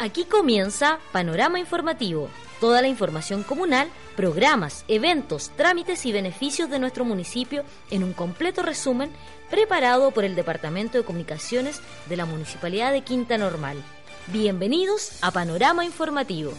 Aquí comienza Panorama Informativo. Toda la información comunal, programas, eventos, trámites y beneficios de nuestro municipio en un completo resumen preparado por el Departamento de Comunicaciones de la Municipalidad de Quinta Normal. Bienvenidos a Panorama Informativo.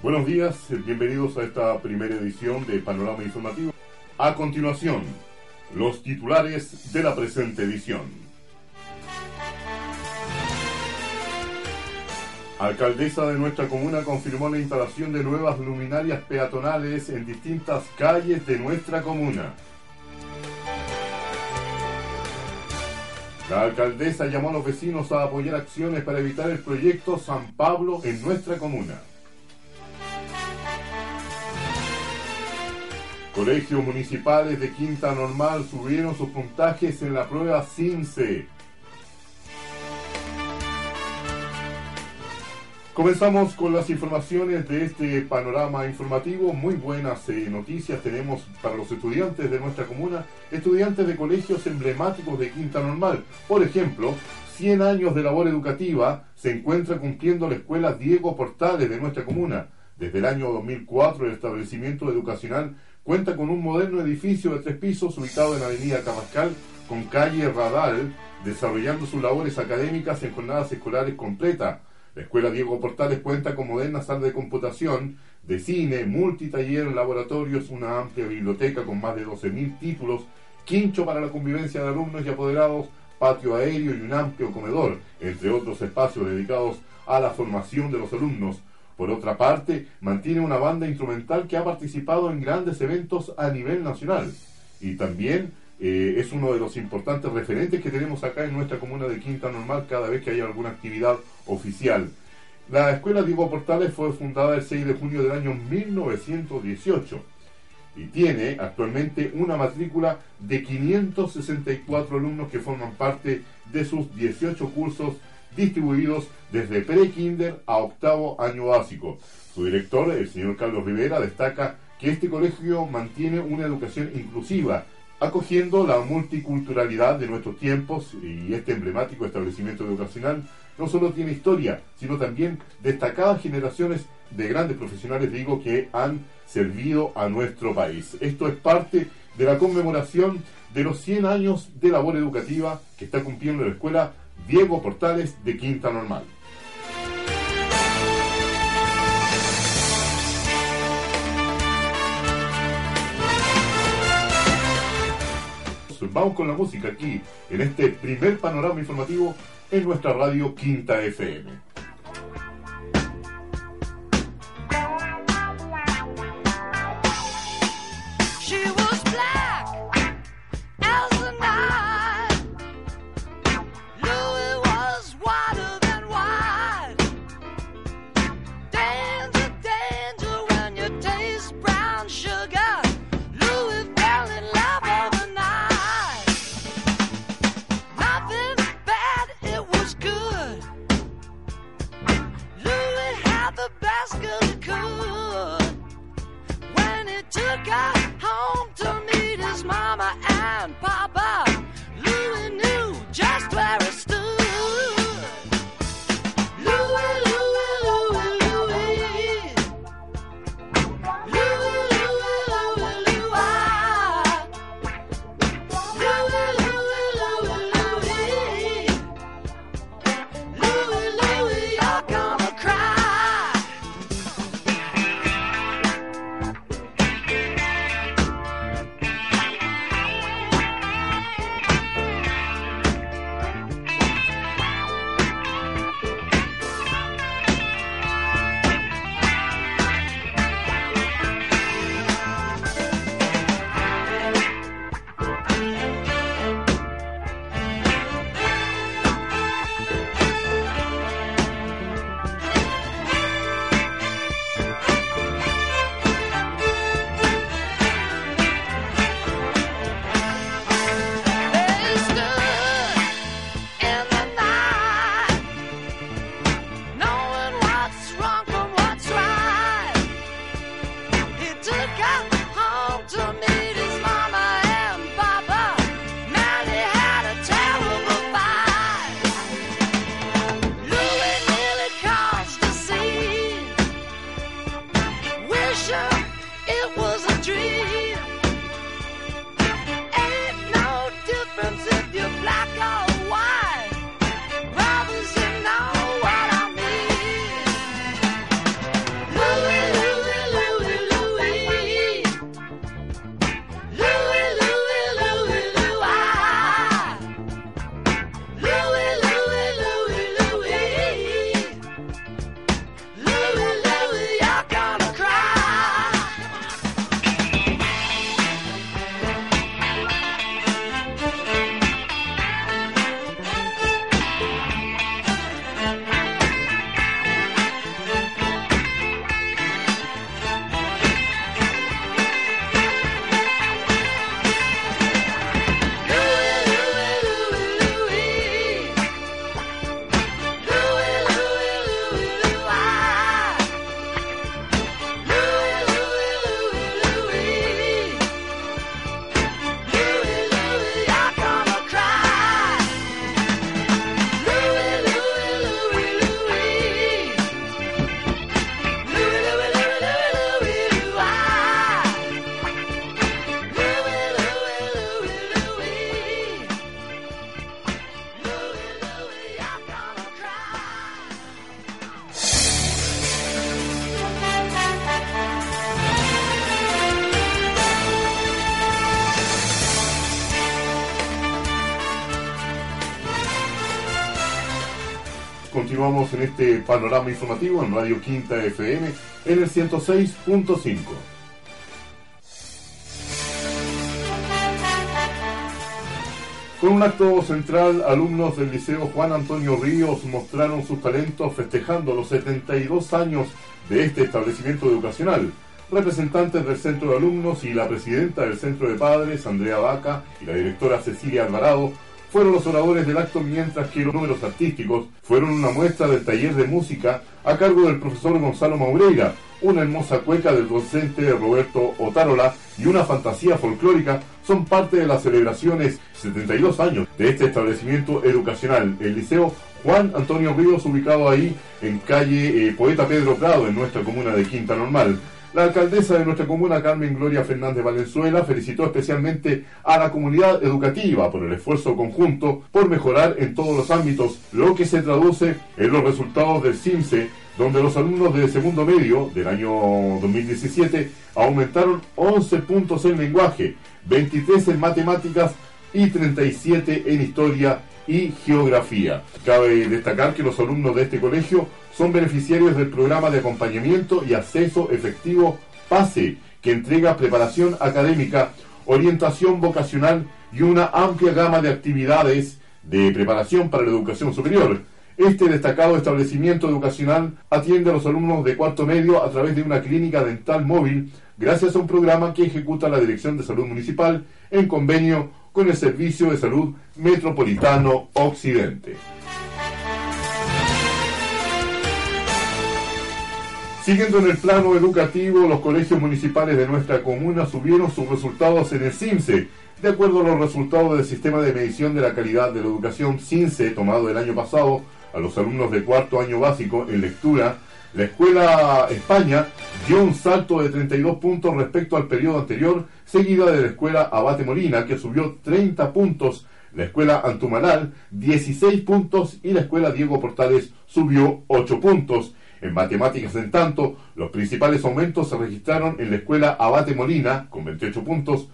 Buenos días, bienvenidos a esta primera edición de Panorama Informativo. A continuación, los titulares de la presente edición. Alcaldesa de nuestra comuna confirmó la instalación de nuevas luminarias peatonales en distintas calles de nuestra comuna. La alcaldesa llamó a los vecinos a apoyar acciones para evitar el proyecto San Pablo en nuestra comuna. Colegios municipales de Quinta Normal subieron sus puntajes en la prueba CINCE. Comenzamos con las informaciones de este panorama informativo. Muy buenas eh, noticias tenemos para los estudiantes de nuestra comuna, estudiantes de colegios emblemáticos de Quinta Normal. Por ejemplo, 100 años de labor educativa se encuentra cumpliendo la escuela Diego Portales de nuestra comuna. Desde el año 2004 el establecimiento educacional Cuenta con un moderno edificio de tres pisos ubicado en Avenida Camascal con calle Radal, desarrollando sus labores académicas en jornadas escolares completas. La Escuela Diego Portales cuenta con moderna sala de computación, de cine, multitaller, laboratorios, una amplia biblioteca con más de 12.000 títulos, quincho para la convivencia de alumnos y apoderados, patio aéreo y un amplio comedor, entre otros espacios dedicados a la formación de los alumnos. Por otra parte, mantiene una banda instrumental que ha participado en grandes eventos a nivel nacional y también eh, es uno de los importantes referentes que tenemos acá en nuestra comuna de Quinta Normal cada vez que hay alguna actividad oficial. La Escuela Diego Portales fue fundada el 6 de junio del año 1918 y tiene actualmente una matrícula de 564 alumnos que forman parte de sus 18 cursos distribuidos desde pre-kinder a octavo año básico. Su director, el señor Carlos Rivera, destaca que este colegio mantiene una educación inclusiva, acogiendo la multiculturalidad de nuestros tiempos y este emblemático establecimiento educacional no solo tiene historia, sino también destacadas generaciones de grandes profesionales, digo, que han servido a nuestro país. Esto es parte de la conmemoración de los 100 años de labor educativa que está cumpliendo la escuela Diego Portales de Quinta Normal. Vamos con la música aquí, en este primer panorama informativo en nuestra radio Quinta FM. pam. Continuamos en este panorama informativo en Radio Quinta FM en el 106.5. Con un acto central, alumnos del Liceo Juan Antonio Ríos mostraron sus talentos festejando los 72 años de este establecimiento educacional. Representantes del Centro de Alumnos y la presidenta del Centro de Padres, Andrea Vaca, y la directora Cecilia Alvarado, fueron los oradores del acto, mientras que los números artísticos fueron una muestra del taller de música a cargo del profesor Gonzalo Maureira, una hermosa cueca del docente Roberto Otárola y una fantasía folclórica son parte de las celebraciones 72 años de este establecimiento educacional, el Liceo Juan Antonio Ríos, ubicado ahí en calle eh, Poeta Pedro Prado, en nuestra comuna de Quinta Normal. La alcaldesa de nuestra comuna, Carmen Gloria Fernández Valenzuela, felicitó especialmente a la comunidad educativa por el esfuerzo conjunto por mejorar en todos los ámbitos, lo que se traduce en los resultados del CIMSE, donde los alumnos de segundo medio del año 2017 aumentaron 11 puntos en lenguaje, 23 en matemáticas y 37 en historia y geografía. Cabe destacar que los alumnos de este colegio son beneficiarios del programa de acompañamiento y acceso efectivo PASE, que entrega preparación académica, orientación vocacional y una amplia gama de actividades de preparación para la educación superior. Este destacado establecimiento educacional atiende a los alumnos de cuarto medio a través de una clínica dental móvil gracias a un programa que ejecuta la Dirección de Salud Municipal en convenio con el Servicio de Salud Metropolitano Occidente. Siguiendo en el plano educativo, los colegios municipales de nuestra comuna subieron sus resultados en el CIMSE. De acuerdo a los resultados del sistema de medición de la calidad de la educación CINSE tomado el año pasado a los alumnos de cuarto año básico en lectura, la Escuela España dio un salto de 32 puntos respecto al periodo anterior, seguida de la Escuela Abate Molina, que subió 30 puntos, la Escuela Antumanal 16 puntos y la Escuela Diego Portales subió 8 puntos. En matemáticas, en tanto, los principales aumentos se registraron en la escuela Abate Molina, con 28 puntos,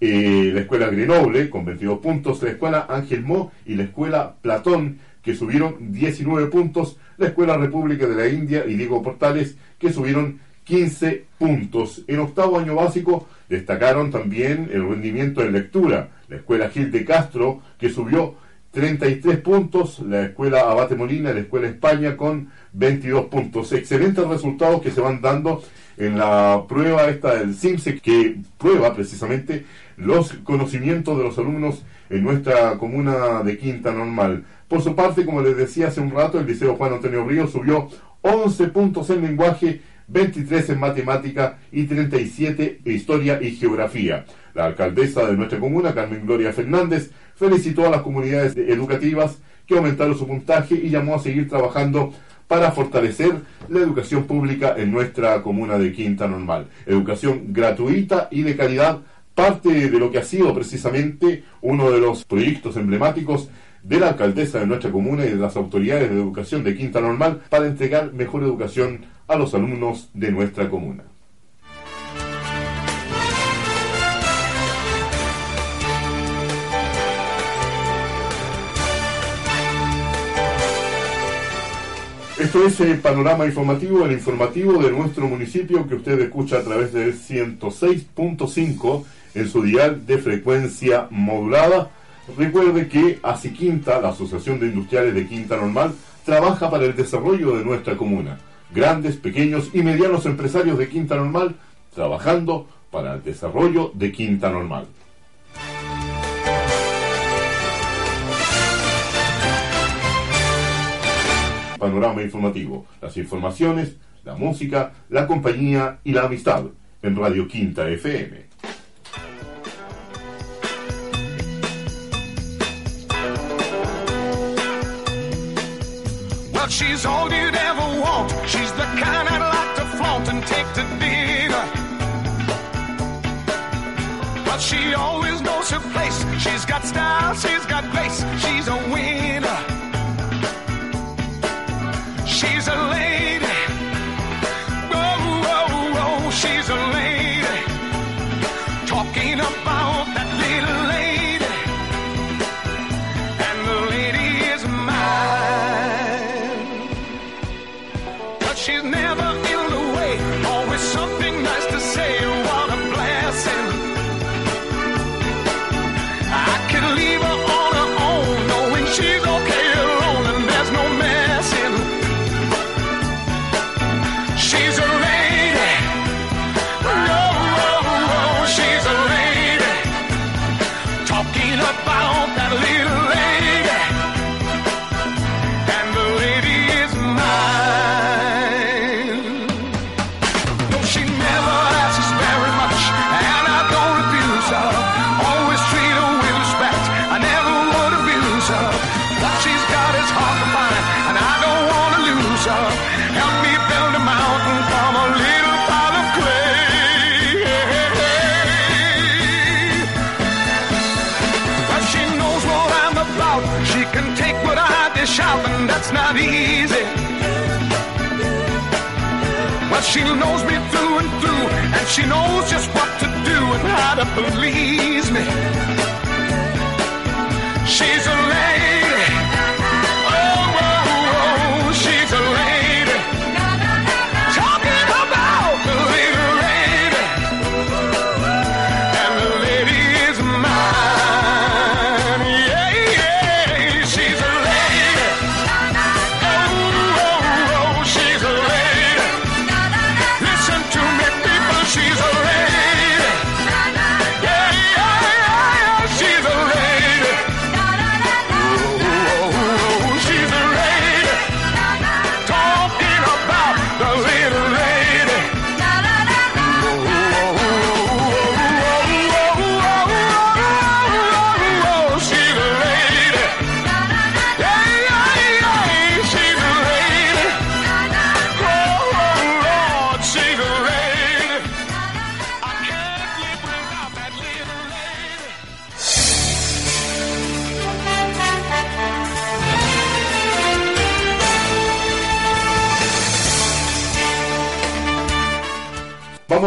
eh, la escuela Grenoble, con 22 puntos, la escuela Ángel Mo y la escuela Platón, que subieron 19 puntos, la escuela República de la India y Diego Portales, que subieron 15 puntos. En octavo año básico destacaron también el rendimiento en lectura, la escuela Gil de Castro, que subió 33 puntos, la escuela Abate Molina, la escuela España con 22 puntos. Excelentes resultados que se van dando en la prueba esta del CIMSE que prueba precisamente los conocimientos de los alumnos en nuestra comuna de Quinta Normal. Por su parte, como les decía hace un rato, el Liceo Juan Antonio Río subió 11 puntos en lenguaje, 23 en matemática y 37 en historia y geografía. La alcaldesa de nuestra comuna, Carmen Gloria Fernández, felicitó a las comunidades educativas que aumentaron su puntaje y llamó a seguir trabajando para fortalecer la educación pública en nuestra comuna de Quinta Normal. Educación gratuita y de calidad, parte de lo que ha sido precisamente uno de los proyectos emblemáticos de la alcaldesa de nuestra comuna y de las autoridades de educación de Quinta Normal para entregar mejor educación a los alumnos de nuestra comuna. Esto es el panorama informativo, el informativo de nuestro municipio que usted escucha a través del 106.5 en su dial de frecuencia modulada. Recuerde que ASI Quinta, la Asociación de Industriales de Quinta Normal, trabaja para el desarrollo de nuestra comuna. Grandes, pequeños y medianos empresarios de Quinta Normal trabajando para el desarrollo de Quinta Normal. Panorama informativo, las informaciones, la música, la compañía y la amistad en Radio Quinta FM. Well, she's all you'd ever want. She's the kind I'd like to flaunt and take to dinner. But she always knows her place. She's got style, she's got grace. She's a winner. She knows me through and through, and she knows just what to do and how to please me. She's a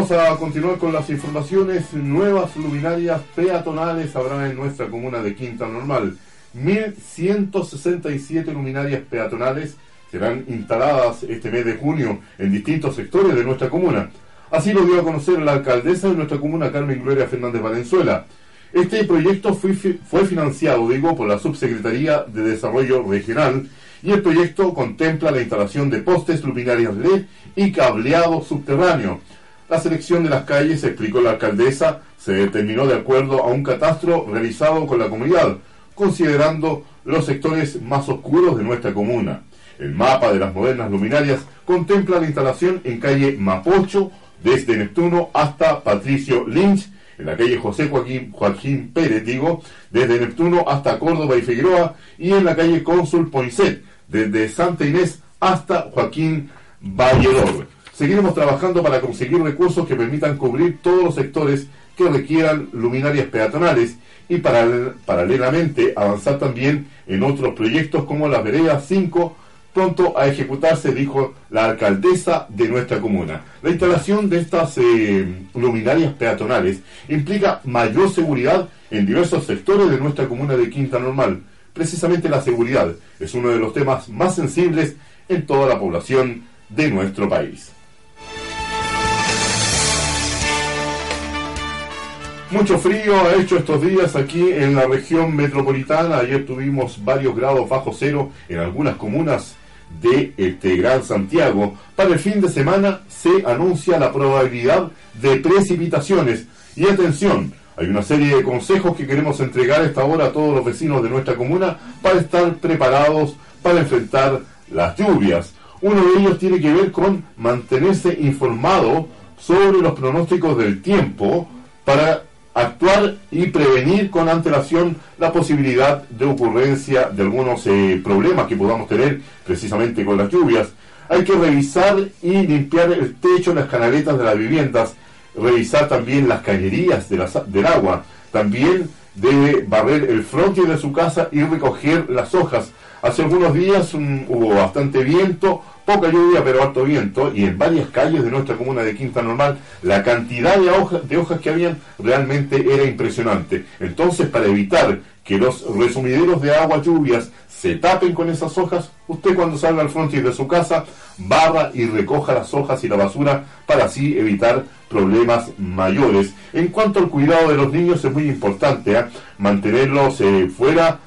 Vamos a continuar con las informaciones. Nuevas luminarias peatonales habrá en nuestra comuna de Quinta Normal. 1.167 luminarias peatonales serán instaladas este mes de junio en distintos sectores de nuestra comuna. Así lo dio a conocer la alcaldesa de nuestra comuna, Carmen Gloria Fernández Valenzuela. Este proyecto fue, fue financiado, digo, por la Subsecretaría de Desarrollo Regional y el proyecto contempla la instalación de postes luminarias LED y cableado subterráneo. La selección de las calles, explicó la alcaldesa, se determinó de acuerdo a un catastro realizado con la comunidad, considerando los sectores más oscuros de nuestra comuna. El mapa de las modernas luminarias contempla la instalación en calle Mapocho, desde Neptuno hasta Patricio Lynch, en la calle José Joaquín, Pérez, desde Neptuno hasta Córdoba y Figueroa, y en la calle Cónsul Poinsett, desde Santa Inés hasta Joaquín Valledor. Seguiremos trabajando para conseguir recursos que permitan cubrir todos los sectores que requieran luminarias peatonales y paral- paralelamente avanzar también en otros proyectos como la Vereda 5, pronto a ejecutarse, dijo la alcaldesa de nuestra comuna. La instalación de estas eh, luminarias peatonales implica mayor seguridad en diversos sectores de nuestra comuna de Quinta Normal. Precisamente la seguridad es uno de los temas más sensibles en toda la población de nuestro país. Mucho frío ha hecho estos días aquí en la región metropolitana. Ayer tuvimos varios grados bajo cero en algunas comunas de este Gran Santiago. Para el fin de semana se anuncia la probabilidad de precipitaciones. Y atención, hay una serie de consejos que queremos entregar esta hora a todos los vecinos de nuestra comuna para estar preparados para enfrentar las lluvias. Uno de ellos tiene que ver con mantenerse informado sobre los pronósticos del tiempo para actuar y prevenir con antelación la posibilidad de ocurrencia de algunos eh, problemas que podamos tener precisamente con las lluvias. Hay que revisar y limpiar el techo, las canaletas de las viviendas, revisar también las cañerías del agua. También debe barrer el frontis de su casa y recoger las hojas. Hace algunos días hubo bastante viento, poca lluvia pero alto viento y en varias calles de nuestra comuna de Quinta Normal la cantidad de hojas que habían realmente era impresionante. Entonces para evitar que los resumideros de agua lluvias se tapen con esas hojas, usted cuando salga al frontis de su casa barra y recoja las hojas y la basura para así evitar problemas mayores. En cuanto al cuidado de los niños es muy importante ¿eh? mantenerlos eh, fuera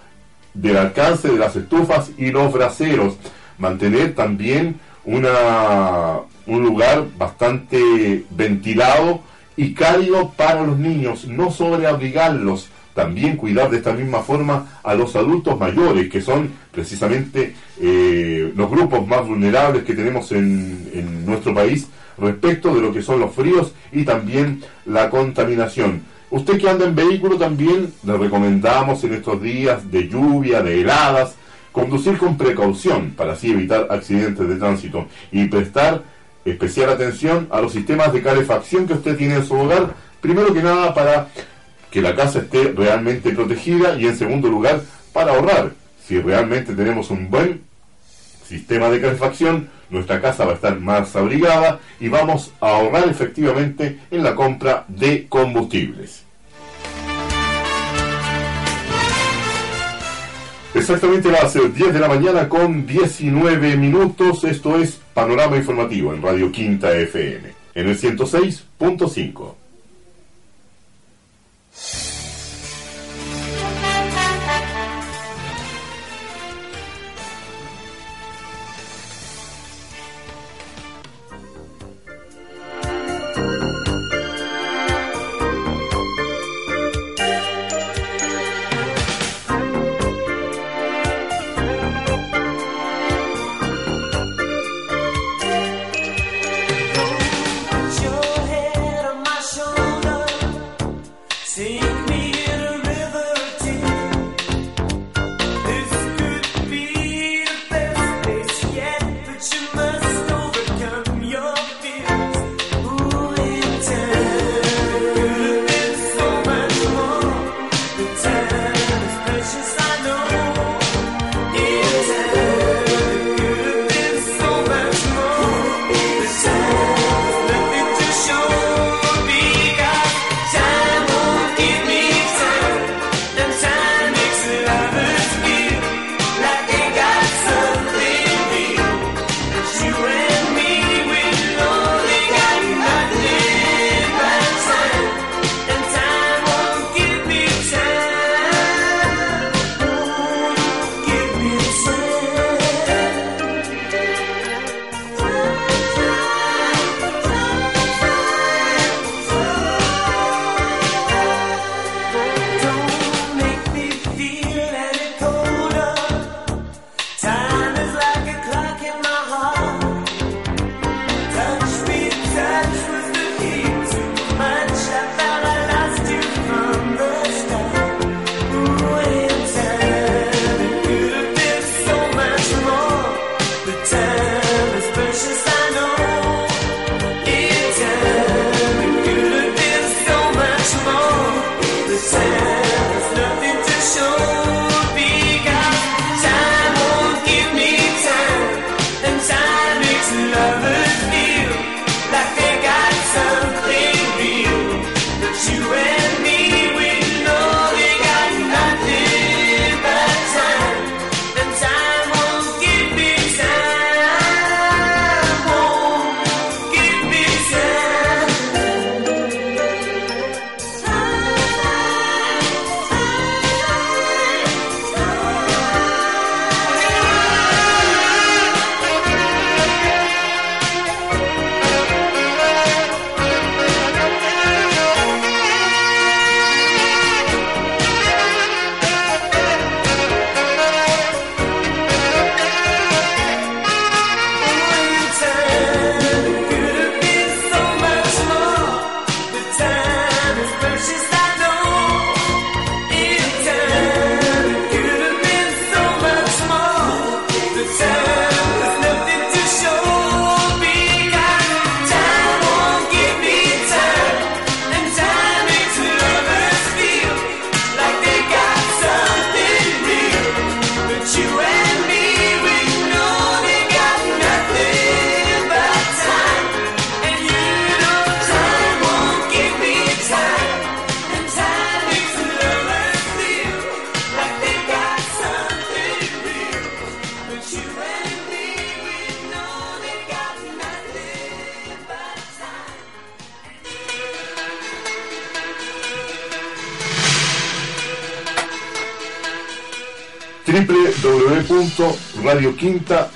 del alcance de las estufas y los braseros. Mantener también una, un lugar bastante ventilado y cálido para los niños. No sobreabrigarlos también cuidar de esta misma forma a los adultos mayores, que son precisamente eh, los grupos más vulnerables que tenemos en, en nuestro país respecto de lo que son los fríos y también la contaminación. Usted que anda en vehículo también le recomendamos en estos días de lluvia, de heladas, conducir con precaución para así evitar accidentes de tránsito y prestar especial atención a los sistemas de calefacción que usted tiene en su hogar, primero que nada para que la casa esté realmente protegida y en segundo lugar para ahorrar. Si realmente tenemos un buen sistema de calefacción, nuestra casa va a estar más abrigada y vamos a ahorrar efectivamente en la compra de combustibles. Exactamente las 10 de la mañana con 19 minutos. Esto es Panorama Informativo en Radio Quinta FM, en el 106.5. quinta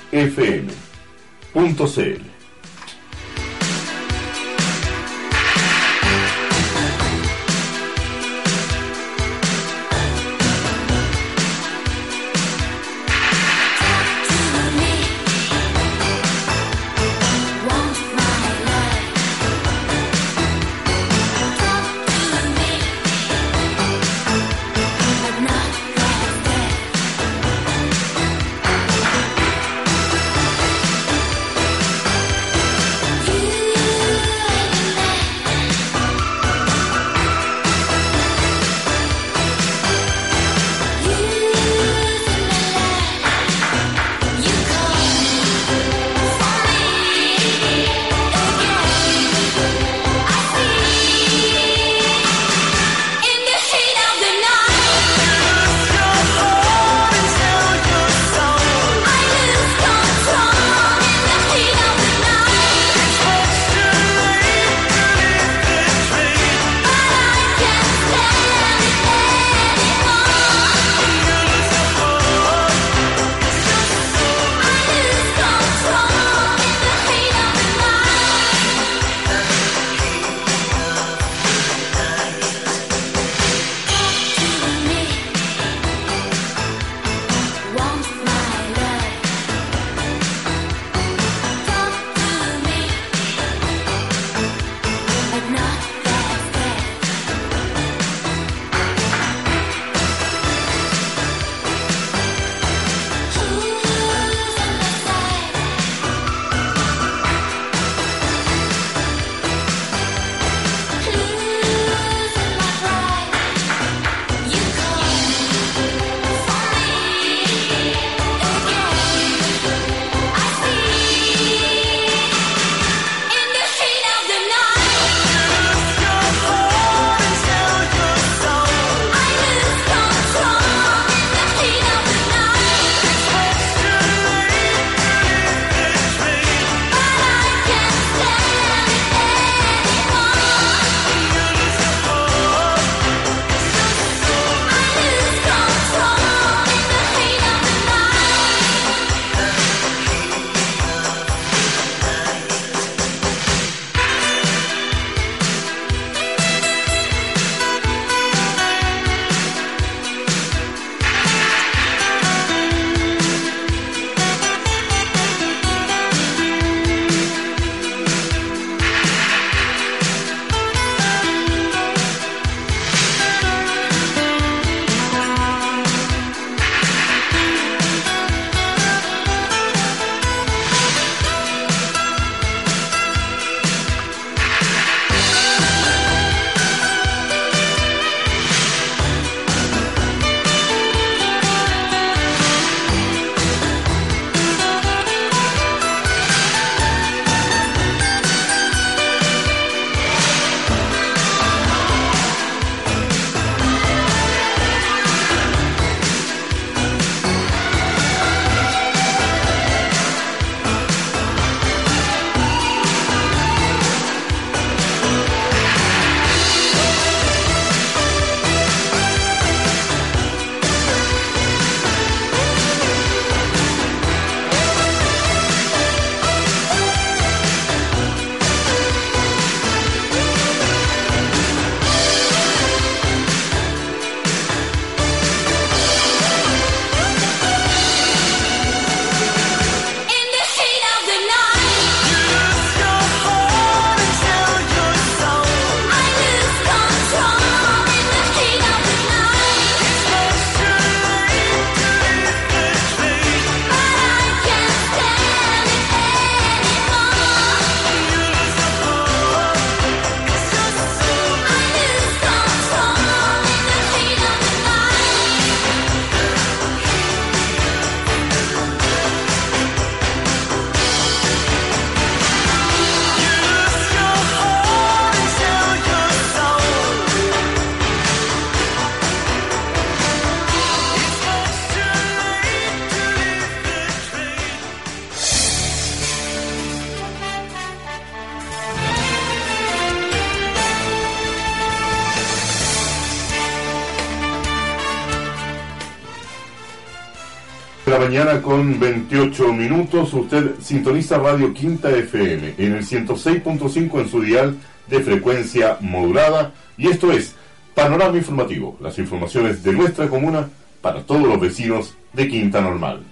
mañana con 28 minutos. Usted sintoniza Radio Quinta FM en el 106.5 en su dial de frecuencia modulada. Y esto es Panorama Informativo, las informaciones de nuestra comuna para todos los vecinos de Quinta Normal.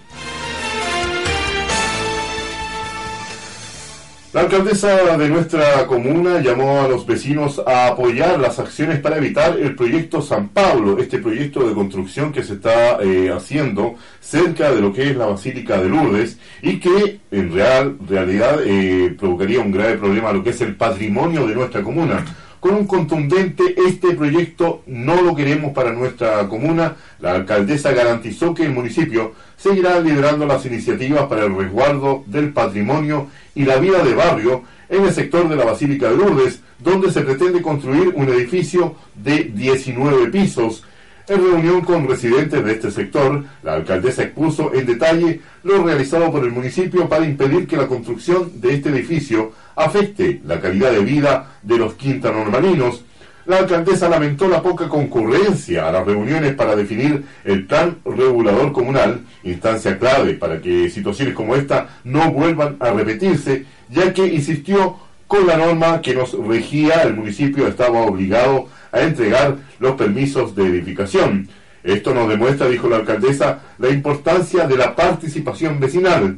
La alcaldesa de nuestra comuna llamó a los vecinos a apoyar las acciones para evitar el proyecto San Pablo, este proyecto de construcción que se está eh, haciendo cerca de lo que es la Basílica de Lourdes y que en real, realidad eh, provocaría un grave problema a lo que es el patrimonio de nuestra comuna. Con un contundente, este proyecto no lo queremos para nuestra comuna. La alcaldesa garantizó que el municipio seguirá liderando las iniciativas para el resguardo del patrimonio y la vida de barrio en el sector de la Basílica de Lourdes, donde se pretende construir un edificio de 19 pisos. En reunión con residentes de este sector, la alcaldesa expuso en detalle lo realizado por el municipio para impedir que la construcción de este edificio afecte la calidad de vida de los quintanormalinos. La alcaldesa lamentó la poca concurrencia a las reuniones para definir el plan regulador comunal, instancia clave para que situaciones como esta no vuelvan a repetirse, ya que insistió con la norma que nos regía, el municipio estaba obligado a entregar los permisos de edificación. Esto nos demuestra, dijo la alcaldesa, la importancia de la participación vecinal.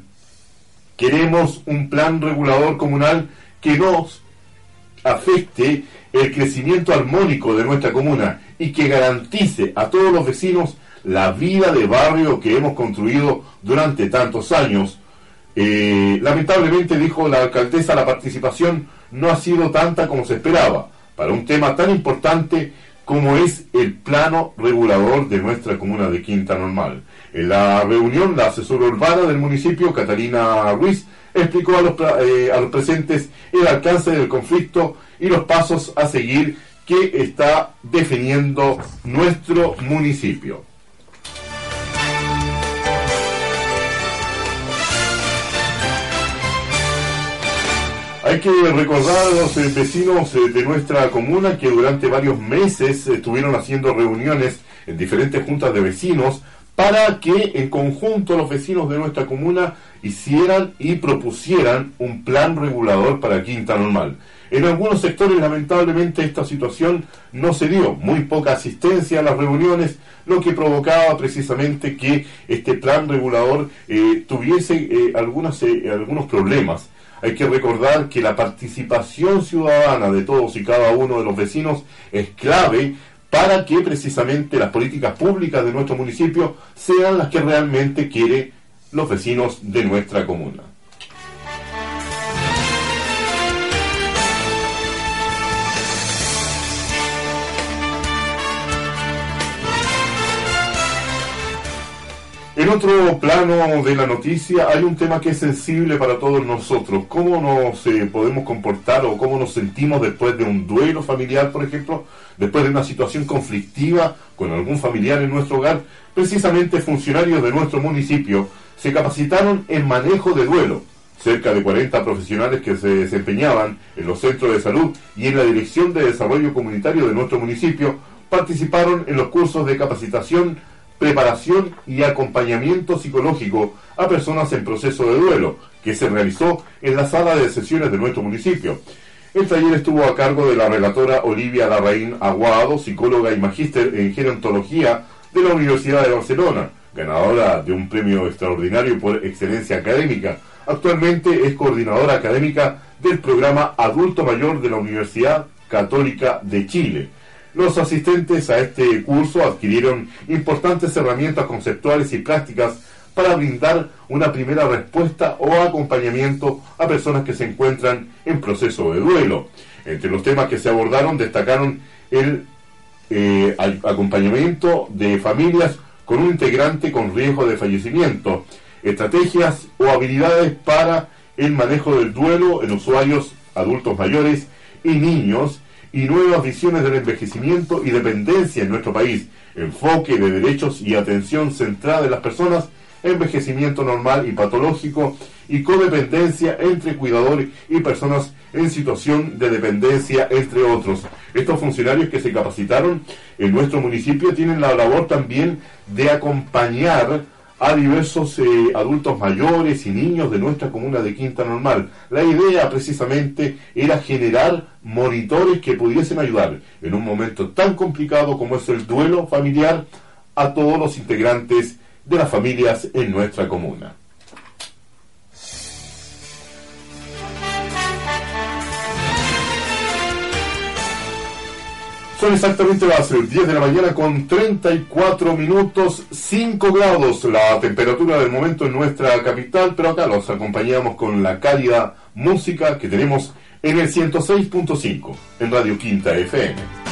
Queremos un plan regulador comunal que nos afecte el crecimiento armónico de nuestra comuna y que garantice a todos los vecinos la vida de barrio que hemos construido durante tantos años. Eh, lamentablemente, dijo la alcaldesa, la participación no ha sido tanta como se esperaba para un tema tan importante como es el plano regulador de nuestra comuna de Quinta Normal. En la reunión, la asesora urbana del municipio, Catalina Ruiz, explicó a los, eh, presentes el alcance del conflicto y los pasos a seguir que está definiendo nuestro municipio. Hay que recordar a los eh, vecinos eh, de nuestra comuna que durante varios meses estuvieron haciendo reuniones en diferentes juntas de vecinos para que en conjunto los vecinos de nuestra comuna hicieran y propusieran un plan regulador para Quinta Normal. En algunos sectores lamentablemente esta situación no se dio, muy poca asistencia a las reuniones, lo que provocaba precisamente que este plan regulador eh, tuviese algunos problemas. Hay que recordar que la participación ciudadana de todos y cada uno de los vecinos es clave para que precisamente las políticas públicas de nuestro municipio sean las que realmente quieren los vecinos de nuestra comuna. En otro plano de la noticia hay un tema que es sensible para todos nosotros. ¿Cómo nos eh, podemos comportar o cómo nos sentimos después de un duelo familiar, por ejemplo? Después de una situación conflictiva con algún familiar en nuestro hogar. Precisamente funcionarios de nuestro municipio se capacitaron en manejo de duelo. Cerca de 40 profesionales que se desempeñaban en los centros de salud y en la Dirección de Desarrollo Comunitario de nuestro municipio participaron en los cursos de capacitación preparación y acompañamiento psicológico a personas en proceso de duelo, que se realizó en la sala de sesiones de nuestro municipio. El taller estuvo a cargo de la relatora Olivia Larraín Aguado, psicóloga y magíster en gerontología de la Universidad de Barcelona, ganadora de un premio extraordinario por excelencia académica. Actualmente es coordinadora académica del programa Adulto Mayor de la Universidad Católica de Chile. Los asistentes a este curso adquirieron importantes herramientas conceptuales y prácticas para brindar una primera respuesta o acompañamiento a personas que se encuentran en proceso de duelo. Entre los temas que se abordaron destacaron el eh, acompañamiento de familias con un integrante con riesgo de fallecimiento, estrategias o habilidades para el manejo del duelo en usuarios adultos mayores y niños, y nuevas visiones del envejecimiento y dependencia en nuestro país, enfoque de derechos y atención centrada en las personas, envejecimiento normal y patológico y codependencia entre cuidadores y personas en situación de dependencia, entre otros. Estos funcionarios que se capacitaron en nuestro municipio tienen la labor también de acompañar a diversos eh, adultos mayores y niños de nuestra comuna de Quinta Normal. La idea precisamente era generar monitores que pudiesen ayudar en un momento tan complicado como es el duelo familiar a todos los integrantes de las familias en nuestra comuna. Son exactamente las eh, 10 de la mañana con 34 minutos 5 grados la temperatura del momento en nuestra capital, pero acá los acompañamos con la cálida música que tenemos en el 106.5 en Radio Quinta FM.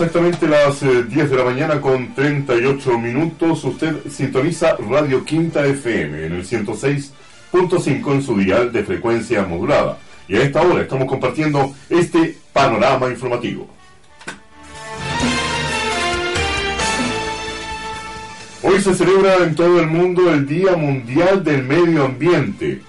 exactamente las eh, 10 de la mañana con 38 minutos. Usted sintoniza Radio Quinta FM en el 106.5 en su dial de frecuencia modulada. Y a esta hora estamos compartiendo este panorama informativo. Hoy se celebra en todo el mundo el Día Mundial del Medio Ambiente.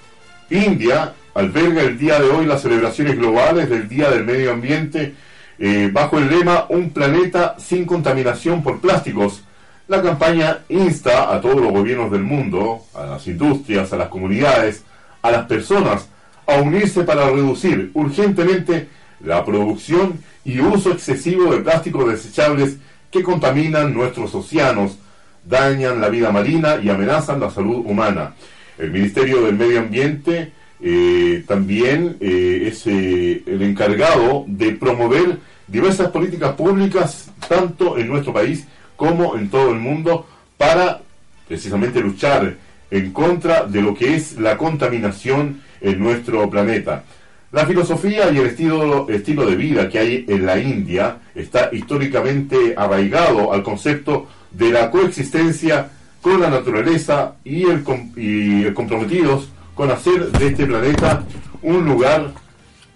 India alberga el día de hoy las celebraciones globales del Día del Medio Ambiente eh, bajo el lema Un planeta sin contaminación por plásticos. La campaña insta a todos los gobiernos del mundo, a las industrias, a las comunidades, a las personas, a unirse para reducir urgentemente la producción y uso excesivo de plásticos desechables que contaminan nuestros océanos, dañan la vida marina y amenazan la salud humana. El Ministerio del Medio Ambiente eh, también eh, es eh, el encargado de promover diversas políticas públicas, tanto en nuestro país como en todo el mundo, para precisamente luchar en contra de lo que es la contaminación en nuestro planeta. La filosofía y el estilo, estilo de vida que hay en la India está históricamente arraigado al concepto de la coexistencia con la naturaleza y el, y el comprometidos con hacer de este planeta un lugar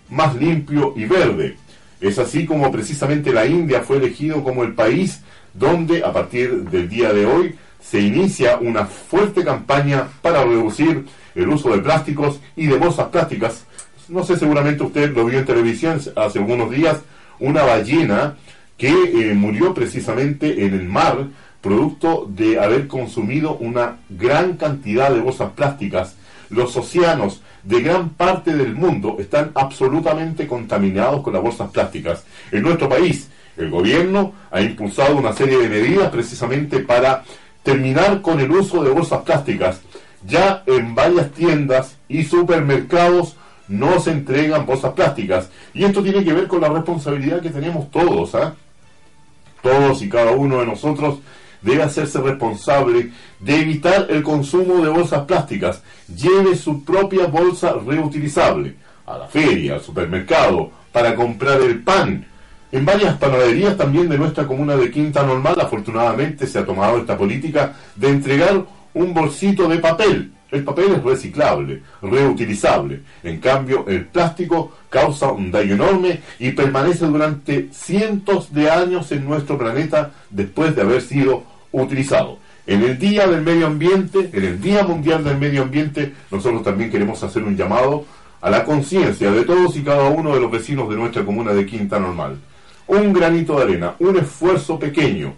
más limpio y verde. Es así como precisamente la India fue elegido como el país donde a partir del día de hoy se inicia una fuerte campaña para reducir el uso de plásticos y de bolsas plásticas. No sé, seguramente usted lo vio en televisión hace algunos días, una ballena que eh, murió precisamente en el mar producto de haber consumido una gran cantidad de bolsas plásticas. Los océanos de gran parte del mundo están absolutamente contaminados con las bolsas plásticas. En nuestro país, el gobierno ha impulsado una serie de medidas precisamente para terminar con el uso de bolsas plásticas. Ya en varias tiendas y supermercados no se entregan bolsas plásticas. Y esto tiene que ver con la responsabilidad que tenemos todos, ¿ah? todos y cada uno de nosotros debe hacerse responsable de evitar el consumo de bolsas plásticas. Lleve su propia bolsa reutilizable a la feria, al supermercado, para comprar el pan. En varias panaderías también de nuestra comuna de Quinta Normal, afortunadamente se ha tomado esta política de entregar un bolsito de papel. El papel es reciclable, reutilizable. En cambio, el plástico causa un daño enorme y permanece durante cientos de años en nuestro planeta después de haber sido utilizado. En el Día del Medio Ambiente, en el Día Mundial del Medio Ambiente, nosotros también queremos hacer un llamado a la conciencia de todos y cada uno de los vecinos de nuestra comuna de Quinta Normal. Un granito de arena, un esfuerzo pequeño,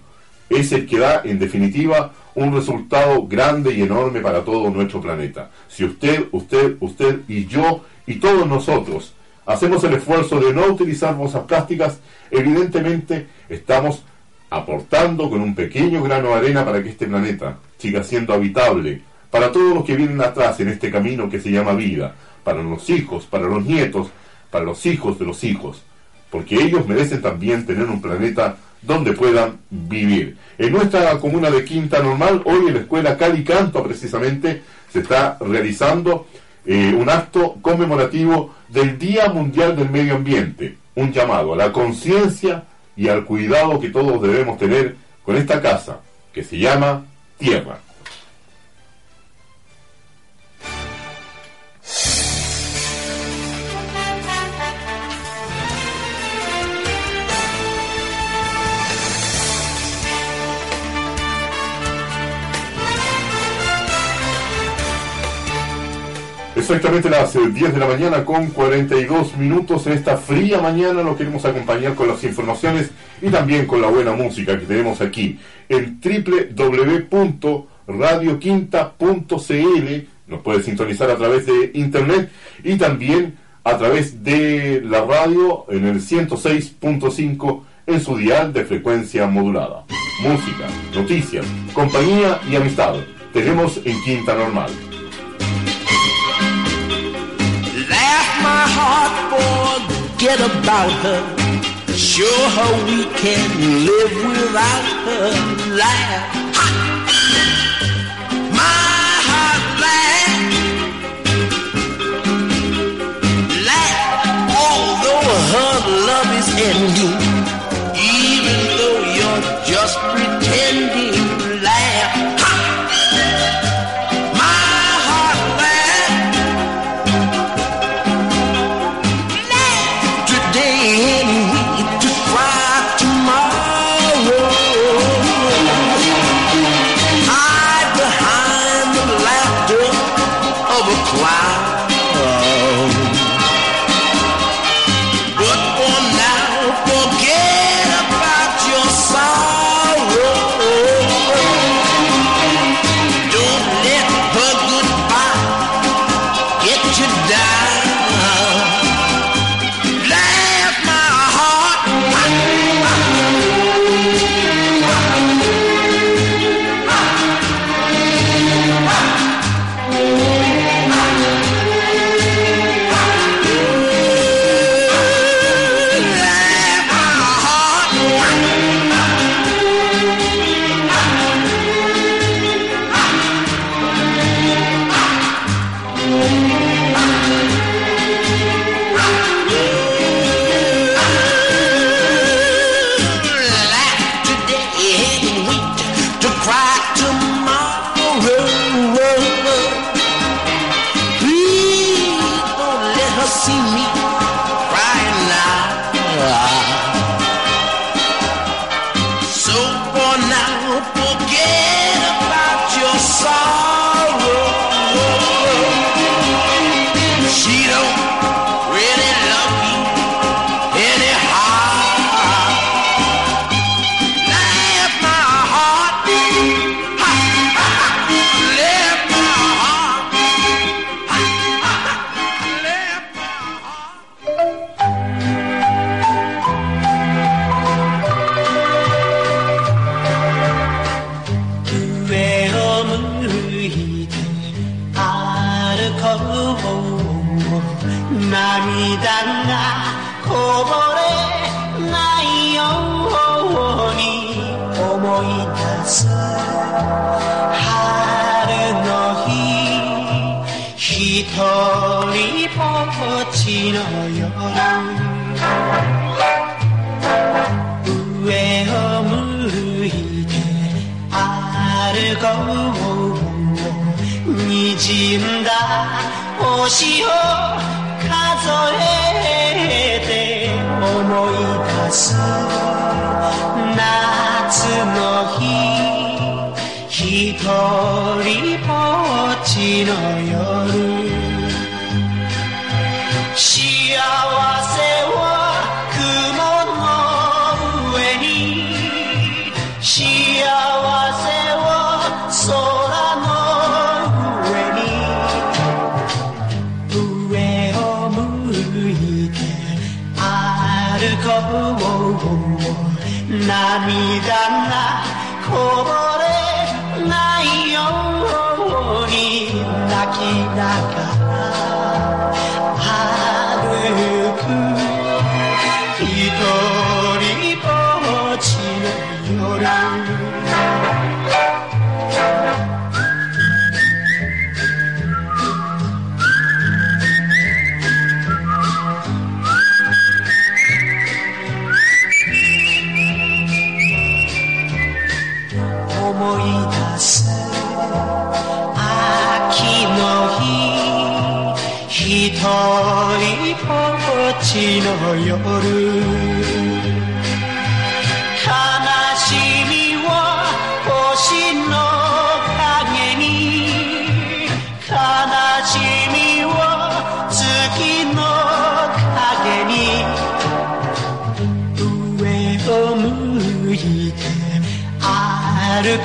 es el que da, en definitiva, un resultado grande y enorme para todo nuestro planeta. Si usted, usted, usted y yo y todos nosotros hacemos el esfuerzo de no utilizar bolsas plásticas, evidentemente estamos aportando con un pequeño grano de arena para que este planeta siga siendo habitable para todos los que vienen atrás en este camino que se llama vida, para los hijos, para los nietos, para los hijos de los hijos, porque ellos merecen también tener un planeta donde puedan vivir. En nuestra comuna de Quinta Normal, hoy en la escuela Cali Canto precisamente se está realizando eh, un acto conmemorativo del Día Mundial del Medio Ambiente, un llamado a la conciencia y al cuidado que todos debemos tener con esta casa que se llama Tierra. Exactamente las eh, 10 de la mañana con 42 minutos en esta fría mañana lo queremos acompañar con las informaciones y también con la buena música que tenemos aquí en www.radioquinta.cl nos puede sintonizar a través de internet y también a través de la radio en el 106.5 en su dial de frecuencia modulada. Música, noticias, compañía y amistad. Tenemos en Quinta Normal. Heart, forget about her. Show her we can live without her. Laugh. My heart laugh. Laugh. Although her love is ending, even though you're just pretending. を数えて思い出す夏の日一人の夜悲しみを星の影に悲しみを月の影に上を向いて歩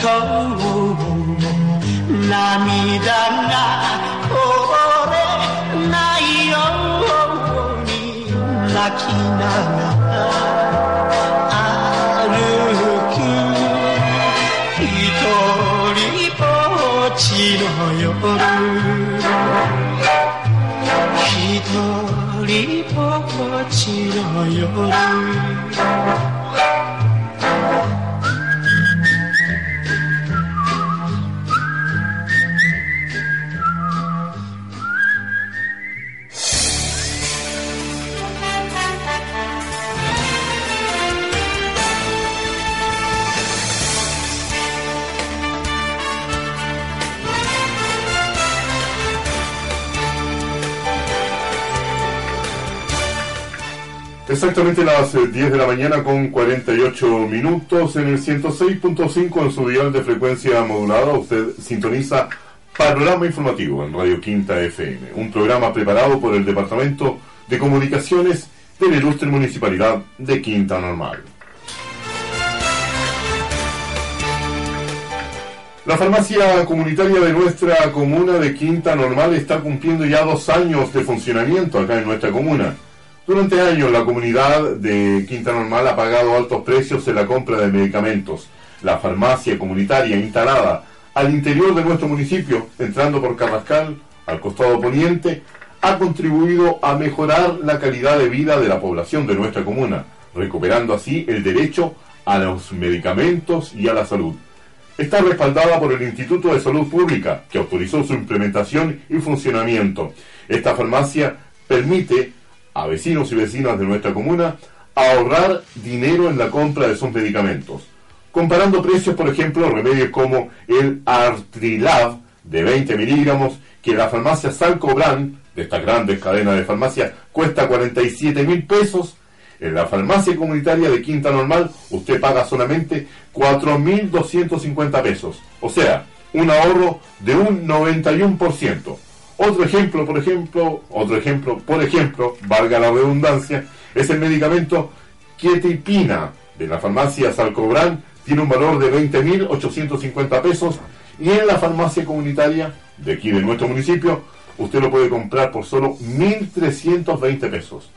こう涙が 미워 지나요 Exactamente las eh, 10 de la mañana con 48 minutos en el 106.5 en su dial de frecuencia modulada. Usted sintoniza Panorama Informativo en Radio Quinta FM, un programa preparado por el Departamento de Comunicaciones de la Ilustre Municipalidad de Quinta Normal. La farmacia comunitaria de nuestra comuna de Quinta Normal está cumpliendo ya dos años de funcionamiento acá en nuestra comuna. Durante años la comunidad de Quinta Normal ha pagado altos precios en la compra de medicamentos. La farmacia comunitaria instalada al interior de nuestro municipio, entrando por Carrascal, al costado poniente, ha contribuido a mejorar la calidad de vida de la población de nuestra comuna, recuperando así el derecho a los medicamentos y a la salud. Está respaldada por el Instituto de Salud Pública, que autorizó su implementación y funcionamiento. Esta farmacia permite a vecinos y vecinas de nuestra comuna ahorrar dinero en la compra de sus medicamentos. Comparando precios, por ejemplo, remedios como el Artrilab de 20 miligramos, que la farmacia Salcobran, de esta grandes cadena de farmacias, cuesta 47 mil pesos, en la farmacia comunitaria de Quinta Normal usted paga solamente 4.250 pesos. O sea, un ahorro de un 91%. Otro ejemplo, por ejemplo, otro ejemplo, por ejemplo, valga la redundancia, es el medicamento Quietipina de la farmacia Salcobran, tiene un valor de 20.850 pesos y en la farmacia comunitaria de aquí de nuestro municipio usted lo puede comprar por solo 1.320 pesos.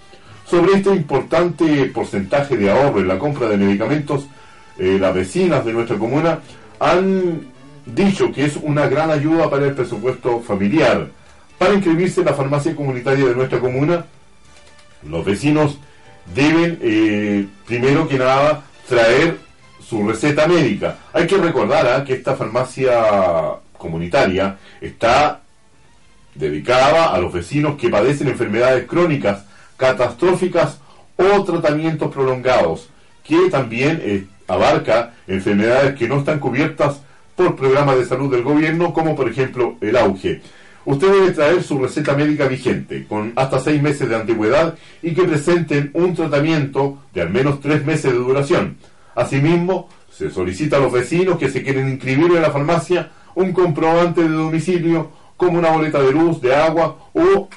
Sobre este importante porcentaje de ahorro en la compra de medicamentos, eh, las vecinas de nuestra comuna han dicho que es una gran ayuda para el presupuesto familiar. Para inscribirse en la farmacia comunitaria de nuestra comuna, los vecinos deben, eh, primero que nada, traer su receta médica. Hay que recordar ah, que esta farmacia comunitaria está dedicada a los vecinos que padecen enfermedades crónicas, catastróficas o tratamientos prolongados, que también eh, abarca enfermedades que no están cubiertas por programas de salud del gobierno, como por ejemplo el auge. Usted debe traer su receta médica vigente, con hasta seis meses de antigüedad y que presenten un tratamiento de al menos tres meses de duración. Asimismo, se solicita a los vecinos que se quieren inscribir en la farmacia un comprobante de domicilio como una boleta de luz, de agua o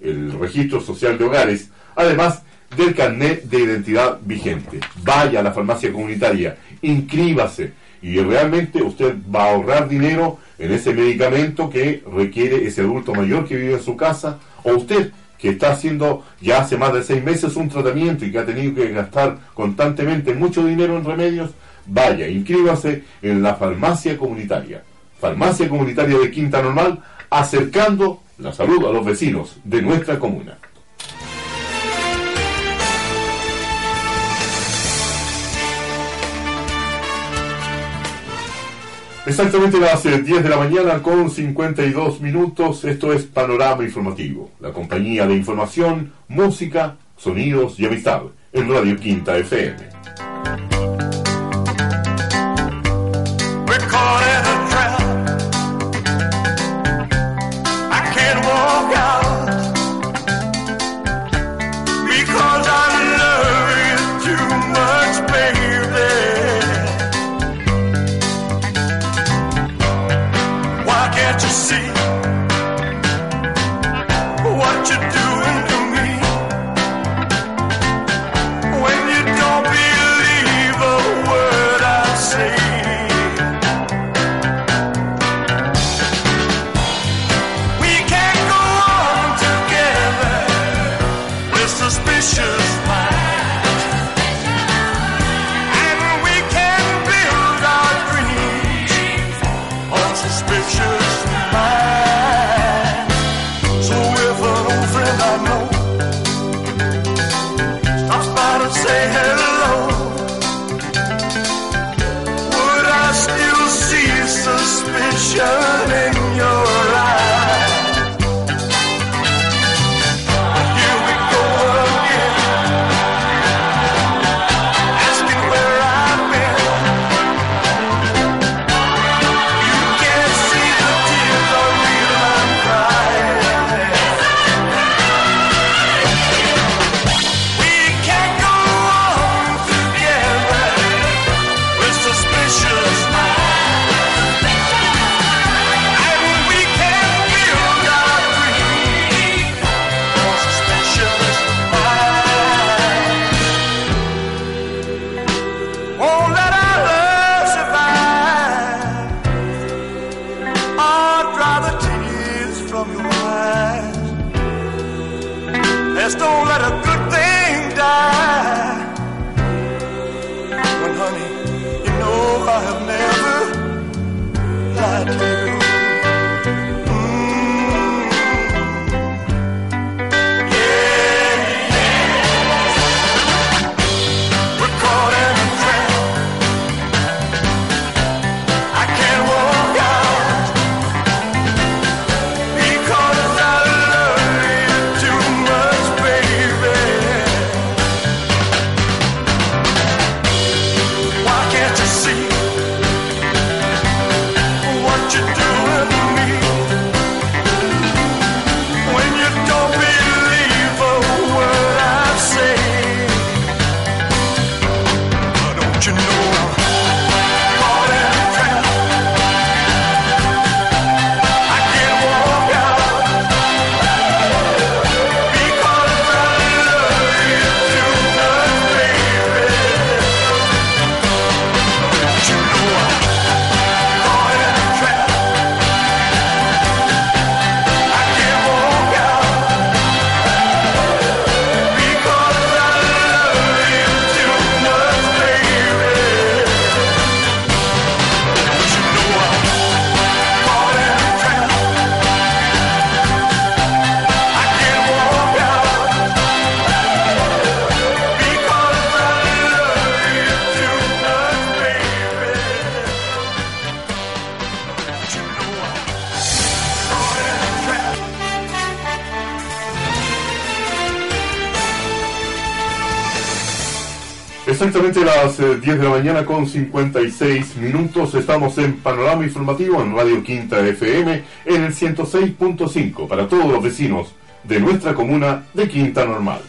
el registro social de hogares, además del carnet de identidad vigente. Vaya a la farmacia comunitaria, inscríbase y realmente usted va a ahorrar dinero en ese medicamento que requiere ese adulto mayor que vive en su casa o usted que está haciendo ya hace más de seis meses un tratamiento y que ha tenido que gastar constantemente mucho dinero en remedios, vaya, inscríbase en la farmacia comunitaria. Farmacia comunitaria de Quinta Normal, acercando la salud a los vecinos de nuestra comuna. Exactamente las eh, 10 de la mañana con 52 minutos. Esto es Panorama Informativo, la compañía de información, música, sonidos y amistad en Radio Quinta FM. Just don't let a good thing die. Well, honey, you know I have never lied to you. 10 de la mañana con 56 minutos estamos en Panorama Informativo en Radio Quinta FM en el 106.5 para todos los vecinos de nuestra comuna de Quinta Normal.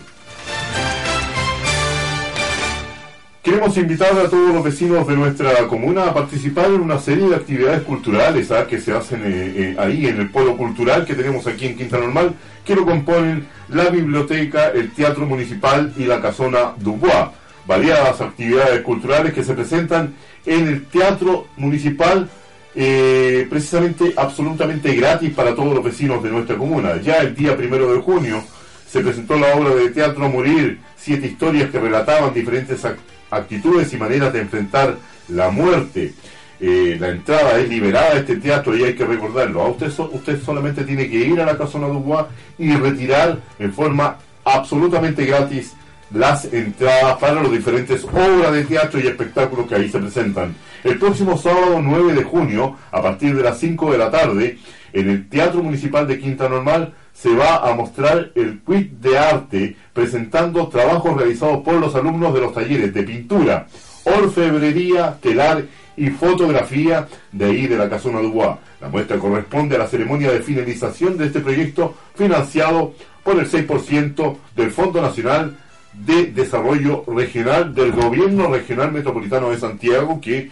Queremos invitar a todos los vecinos de nuestra comuna a participar en una serie de actividades culturales ¿ah? que se hacen eh, eh, ahí en el polo cultural que tenemos aquí en Quinta Normal, que lo componen la biblioteca, el teatro municipal y la casona Dubois. Variadas actividades culturales que se presentan en el teatro municipal, eh, precisamente absolutamente gratis para todos los vecinos de nuestra comuna. Ya el día primero de junio se presentó la obra de teatro Morir, siete historias que relataban diferentes ac- actitudes y maneras de enfrentar la muerte. Eh, la entrada es liberada a este teatro y hay que recordarlo. Usted, usted solamente tiene que ir a la Casona Dubois y retirar en forma absolutamente gratis las entradas para las diferentes obras de teatro y espectáculos que ahí se presentan. El próximo sábado 9 de junio, a partir de las 5 de la tarde, en el Teatro Municipal de Quinta Normal, se va a mostrar el quiz de arte presentando trabajos realizados por los alumnos de los talleres de pintura, orfebrería, telar y fotografía de ahí de la Casona Dubois. La muestra corresponde a la ceremonia de finalización de este proyecto financiado por el 6% del Fondo Nacional de Desarrollo Regional del Gobierno Regional Metropolitano de Santiago, que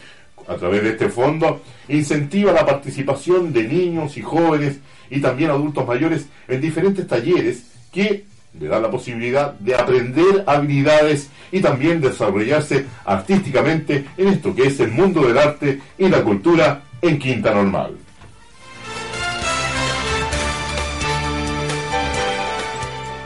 a través de este fondo incentiva la participación de niños y jóvenes y también adultos mayores en diferentes talleres que le dan la posibilidad de aprender habilidades y también desarrollarse artísticamente en esto que es el mundo del arte y la cultura en Quinta Normal.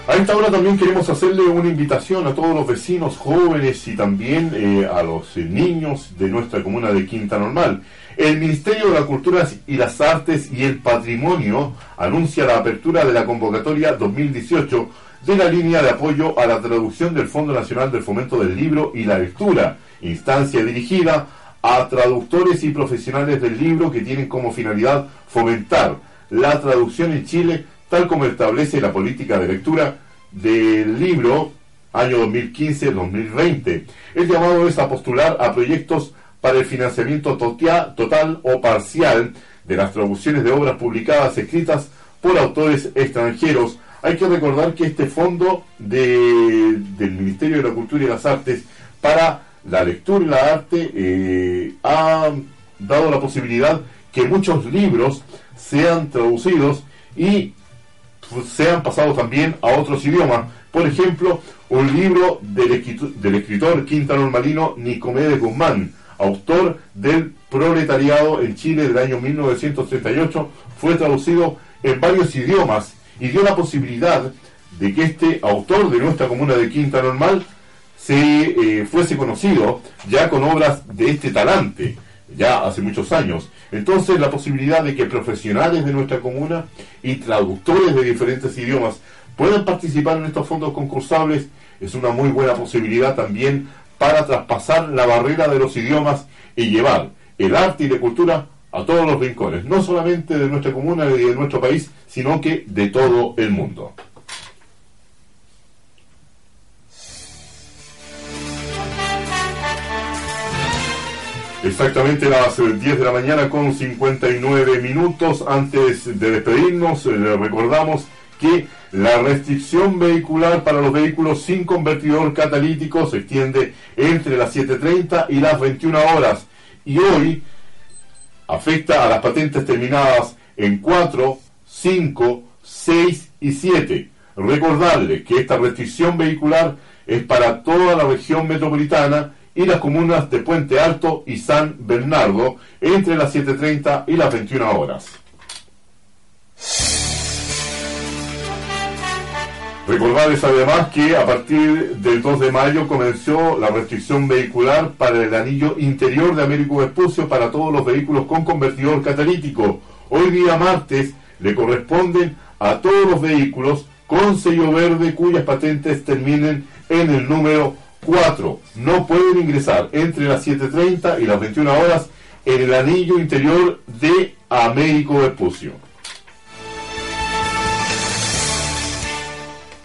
A esta hora también queremos hacerle una invitación a todos los vecinos jóvenes y también eh, a los eh, niños de nuestra comuna de Quinta Normal. El Ministerio de la Cultura y las Artes y el Patrimonio anuncia la apertura de la convocatoria 2018 de la línea de apoyo a la traducción del Fondo Nacional del Fomento del Libro y la Lectura, instancia dirigida a traductores y profesionales del libro que tienen como finalidad fomentar la traducción en Chile tal como establece la política de lectura del libro año 2015-2020. El llamado es a postular a proyectos para el financiamiento total o parcial de las traducciones de obras publicadas escritas por autores extranjeros. Hay que recordar que este fondo de- del Ministerio de la Cultura y las Artes para la lectura y la arte eh, ha dado la posibilidad que muchos libros sean traducidos y sean pasados también a otros idiomas. Por ejemplo, un libro del, escritu- del escritor quintanormalino Nicomedes Guzmán, autor del Proletariado en Chile del año 1938, fue traducido en varios idiomas y dio la posibilidad de que este autor de nuestra comuna de Quinta Normal se eh, fuese conocido ya con obras de este talante, ya hace muchos años. Entonces la posibilidad de que profesionales de nuestra comuna y traductores de diferentes idiomas puedan participar en estos fondos concursables es una muy buena posibilidad también para traspasar la barrera de los idiomas y llevar el arte y la cultura a todos los rincones, no solamente de nuestra comuna y de nuestro país, sino que de todo el mundo. Exactamente las eh, 10 de la mañana con 59 minutos. Antes de despedirnos, eh, recordamos que la restricción vehicular para los vehículos sin convertidor catalítico se extiende entre las 7.30 y las 21 horas. Y hoy afecta a las patentes terminadas en 4, 5, 6 y 7. Recordarles que esta restricción vehicular es para toda la región metropolitana y las comunas de Puente Alto y San Bernardo entre las 7.30 y las 21 horas. Recordarles además que a partir del 2 de mayo comenzó la restricción vehicular para el anillo interior de Américo Vespucio para todos los vehículos con convertidor catalítico. Hoy día martes le corresponden a todos los vehículos con sello verde cuyas patentes terminen en el número 4. No pueden ingresar entre las 7.30 y las 21 horas en el anillo interior de Américo Vespucio.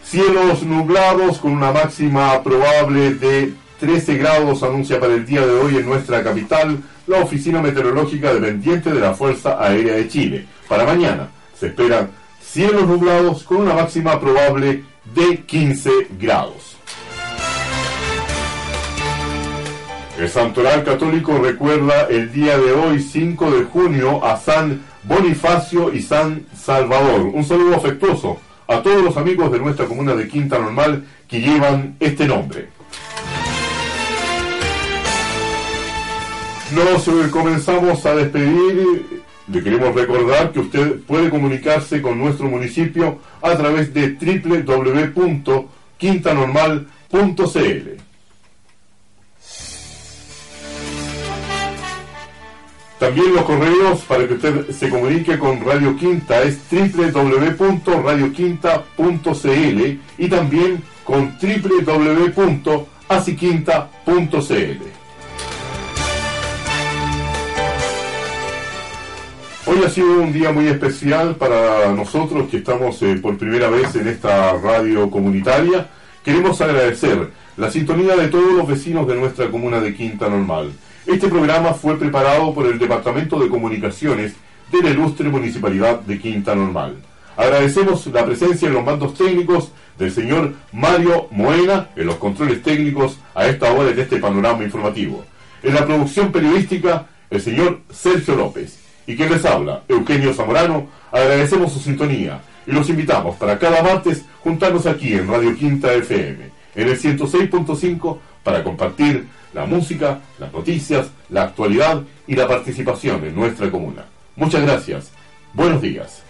Cielos nublados con una máxima probable de 13 grados anuncia para el día de hoy en nuestra capital la Oficina Meteorológica dependiente de la Fuerza Aérea de Chile. Para mañana se esperan cielos nublados con una máxima probable de 15 grados. El Santoral Católico recuerda el día de hoy, 5 de junio, a San Bonifacio y San Salvador. Un saludo afectuoso a todos los amigos de nuestra comuna de Quinta Normal que llevan este nombre. Nos comenzamos a despedir. Le queremos recordar que usted puede comunicarse con nuestro municipio a través de www.quintanormal.cl. También los correos para que usted se comunique con Radio Quinta es www.radioquinta.cl y también con www.asiquinta.cl. Hoy ha sido un día muy especial para nosotros que estamos eh, por primera vez en esta radio comunitaria. Queremos agradecer la sintonía de todos los vecinos de nuestra comuna de Quinta Normal. Este programa fue preparado por el Departamento de Comunicaciones de la ilustre Municipalidad de Quinta Normal. Agradecemos la presencia en los mandos técnicos del señor Mario Moena en los controles técnicos a esta hora de este panorama informativo. En la producción periodística, el señor Sergio López. Y quien les habla, Eugenio Zamorano, agradecemos su sintonía y los invitamos para cada martes juntarnos aquí en Radio Quinta FM, en el 106.5, para compartir la música, las noticias, la actualidad y la participación en nuestra comuna. Muchas gracias. Buenos días.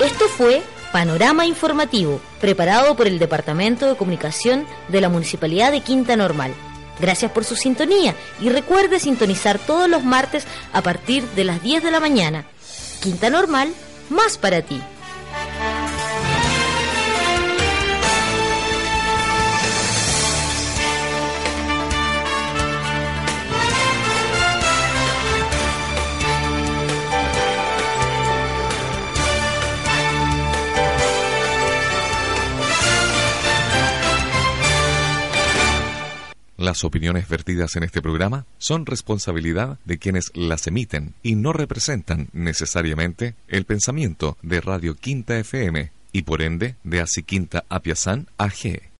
Esto fue Panorama Informativo, preparado por el Departamento de Comunicación de la Municipalidad de Quinta Normal. Gracias por su sintonía y recuerde sintonizar todos los martes a partir de las 10 de la mañana. Quinta Normal, más para ti. Las opiniones vertidas en este programa son responsabilidad de quienes las emiten y no representan necesariamente el pensamiento de Radio Quinta FM y por ende de Así Quinta Apiazán AG.